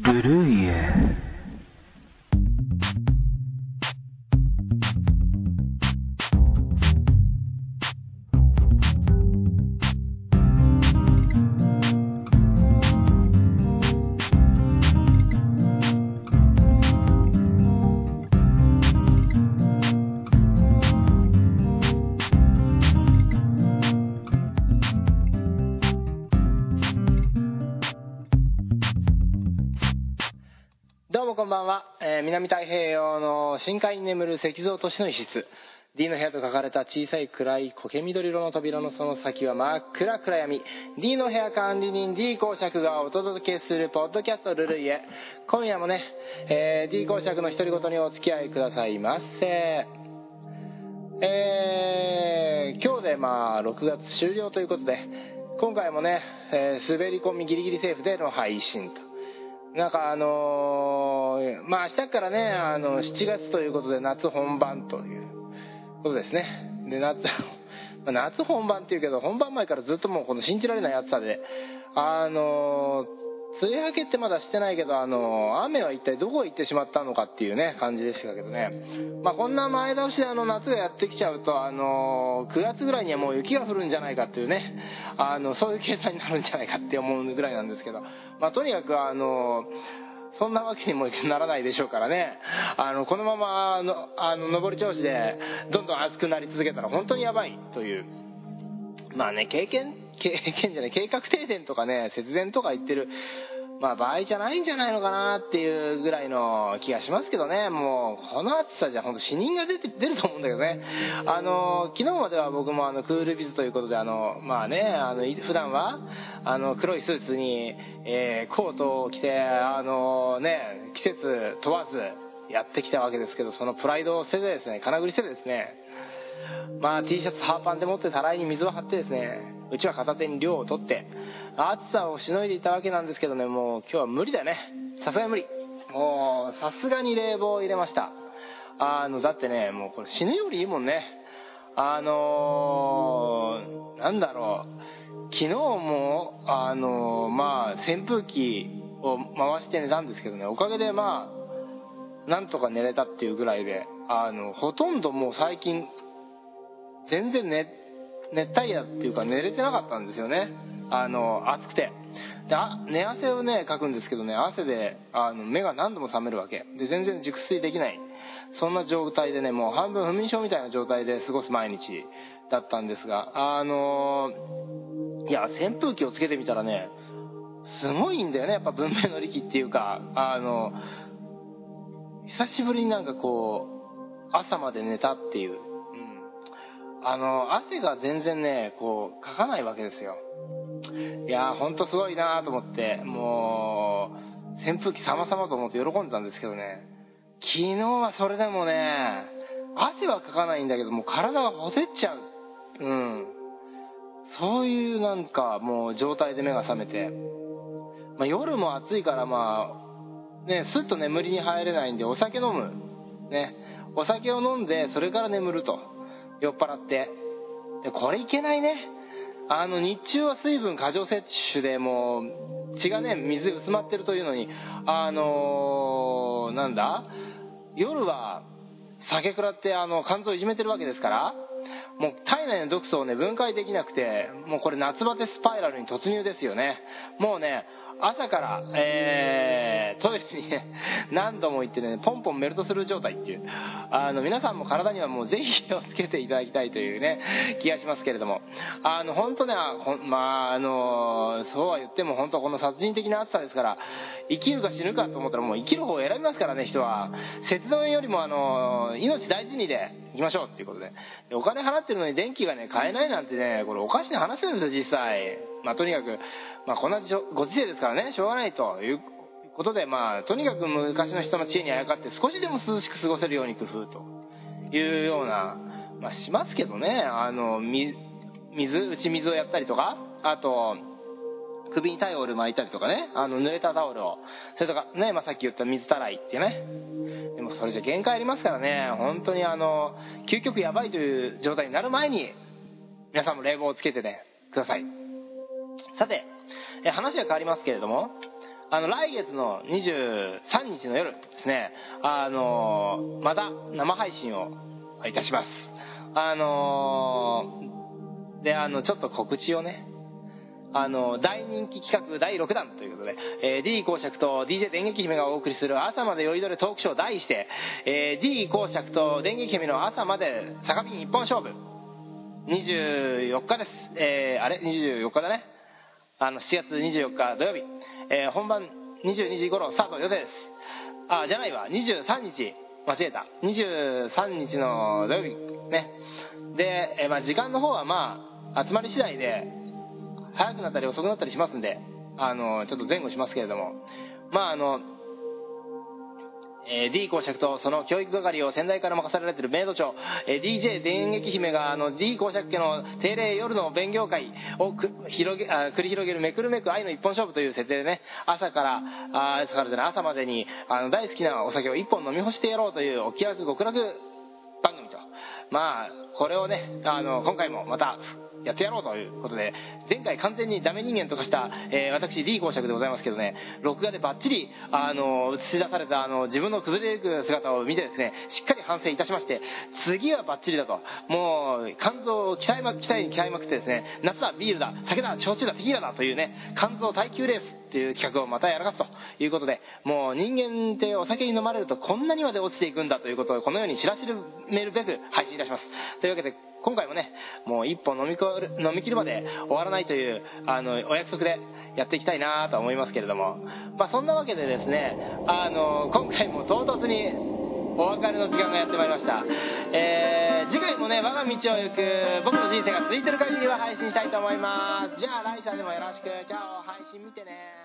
gurú yeah. どうもこんばんは、えー南太平洋の深海に眠る石像都市の一室。D の部屋と書かれた小さい暗い苔緑色の扉のその先は真っ暗暗闇。D の部屋管理人 D 公爵がお届けするポッドキャストルルイエ今夜もね、えー D 公爵の独り言にお付き合いくださいませ。えー今日でまあ6月終了ということで今回もね、えー滑り込みギリギリセーフでの配信と。なんかあのーまあ明日からねあの7月ということで夏本番ということですね。で夏 夏本番っていうけど本番前からずっともうこの信じられない暑さであのー梅雨明けってまだしてないけど、あの雨は一体どこへ行ってしまったのかっていうね感じでしたけどね。まあこんな前倒しであの夏がやってきちゃうと、あの9月ぐらいにはもう雪が降るんじゃないかっていうね。あのそういう計算になるんじゃないかって思うぐらいなんですけど。まあとにかくあのそんなわけにもならないでしょうからね。あのこのままのあの上り調子でどんどん暑くなり続けたら本当にやばいという。まあね経験経験 じゃない計画停電とかね節電とか言ってるまあ場合じゃないんじゃないのかなっていうぐらいの気がしますけどね。もうこの暑さじゃ本当死人が出て出ると思うんだけどね。あの昨日までは僕もあのクールビズということであのまあねあの普段はあの黒いスーツに、えーコートを着てあのね季節問わずやってきたわけですけどそのプライドを捨ててですね金繰り捨ててですね。まあ T シャツハーパンで持ってたらいに水を張ってですねうちは片手に量を取って暑さをしのいでいたわけなんですけどねもう今日は無理だね。さすがに無理。もうさすがに冷房を入れました。あのだってねもうこれ死ぬよりいいもんね。あのーなんだろう。昨日もあのーまあ扇風機を回して寝たんですけどね。おかげでまあなんとか寝れたっていうぐらいであのほとんどもう最近全然寝熱帯夜っていうか寝れてなかったんですよね。あの暑くて。であ寝汗をねかくんですけどね汗であの目が何度も覚めるわけ。で全然熟睡できない。そんな状態でねもう半分不眠症みたいな状態で過ごす毎日だったんですがあのいや扇風機をつけてみたらねすごいんだよねやっぱ文明の利器っていうか。あの久しぶりになんかこう朝まで寝たっていう、あの汗が全然ねこうかかないわけですよ。いやーほんとすごいなと思ってもう扇風機様々と思って喜んでたんですけどね。昨日はそれでもね汗はかかないんだけどもう体がほてっちゃう。うん。そういうなんかもう状態で目が覚めて、まあ、夜も暑いからまあねスッと眠りに入れないんでお酒飲む。ね。お酒を飲んでそれから眠ると。酔っ払って。でこれいけないね。あの日中は水分過剰摂取でもう血がね水で薄まってるというのにあのーなんだ？夜は酒食らってあの肝臓をいじめてるわけですからもう体内の毒素をね分解できなくてもうこれ夏バテスパイラルに突入ですよね。もうね朝から、えートイレにね何度も行ってねポンポンメルトする状態っていう。あの皆さんも体にはもうぜひ気をつけていただきたいというね気がしますけれども。あの本当ねほまああのそうは言っても本当この殺人的な暑さですから生きるか死ぬかと思ったらもう生きる方を選びますからね人は。節電よりもあの命大事にで行きましょうっていうことで。でお金払ってるのに電気がね買えないなんてねこれおかしな話なんですよ実際。まあとにかく、まあ、こんなご時世ですからねしょうがないということでまあとにかく昔の人の知恵にあやかって少しでも涼しく過ごせるように工夫というようなまあしますけどね。あの水打ち水をやったりとかあと首にタイオル巻いたりとかね。あの濡れたタオルを。それとかね、まあ、さっき言った水たらいってね。でもそれじゃ限界ありますからね。本当にあの究極やばいという状態になる前に皆さんも冷房をつけてねください。さてえ話は変わりますけれどもあの来月の23日の夜ですねあのまた生配信をいたします。あのであのちょっと告知をねあの大人気企画第6弾ということで、えー、D 公爵と DJ 電撃姫がお送りする朝まで酔いどれトークショー題して、えー、D 公爵と電撃姫の朝まで坂瓶一本勝負。24日です、えー、あれ？24日だね。あの7月24日土曜日、えー、本番22時頃スタート予定です。あじゃないわ。23日。間違えた。23日の土曜日。ね。で、えー、まあ、時間の方はまあ集まり次第で早くなったり遅くなったりしますんであのちょっと前後しますけれども。まああのえー、D 公爵とその教育係を先代から任されているメイド長、えー、DJ 電撃姫があの D 公爵家の定例夜の勉強会を広げあ繰り広げるめくるめく愛の一本勝負という設定でね。朝からあ朝からじゃない朝までにあの大好きなお酒を一本飲み干してやろうというお気楽極楽番組と。まあこれをねあの今回もまたやってやろうということで、前回完全にダメ人間とかした、えー、私 D 公爵でございますけどね、録画でバッチリ、あの、映し出された、あの、自分の崩れていく姿を見てですね、しっかり反省いたしまして、次はバッチリだと。もう、肝臓を鍛えま、鍛えに鍛えまくってですね、夏だ、ビールだ、酒だ、焼酎だ、テキーラだというね、肝臓耐久レースっていう企画をまたやらかすということで、もう人間ってお酒に飲まれるとこんなにまで落ちていくんだということをこのように知らしめるべく配信いたします。というわけで、今回もね、もう一本飲み飲み切るまで終わらないという、あの、お約束でやっていきたいなと思いますけれども、まあそんなわけでですね、あの、今回も唐突にお別れの時間がやってまいりました。えー、次回もね、我が道を行く僕の人生が続いてる限りは配信したいと思います。じゃあ、ライさんでもよろしく。じゃあ、配信見てね。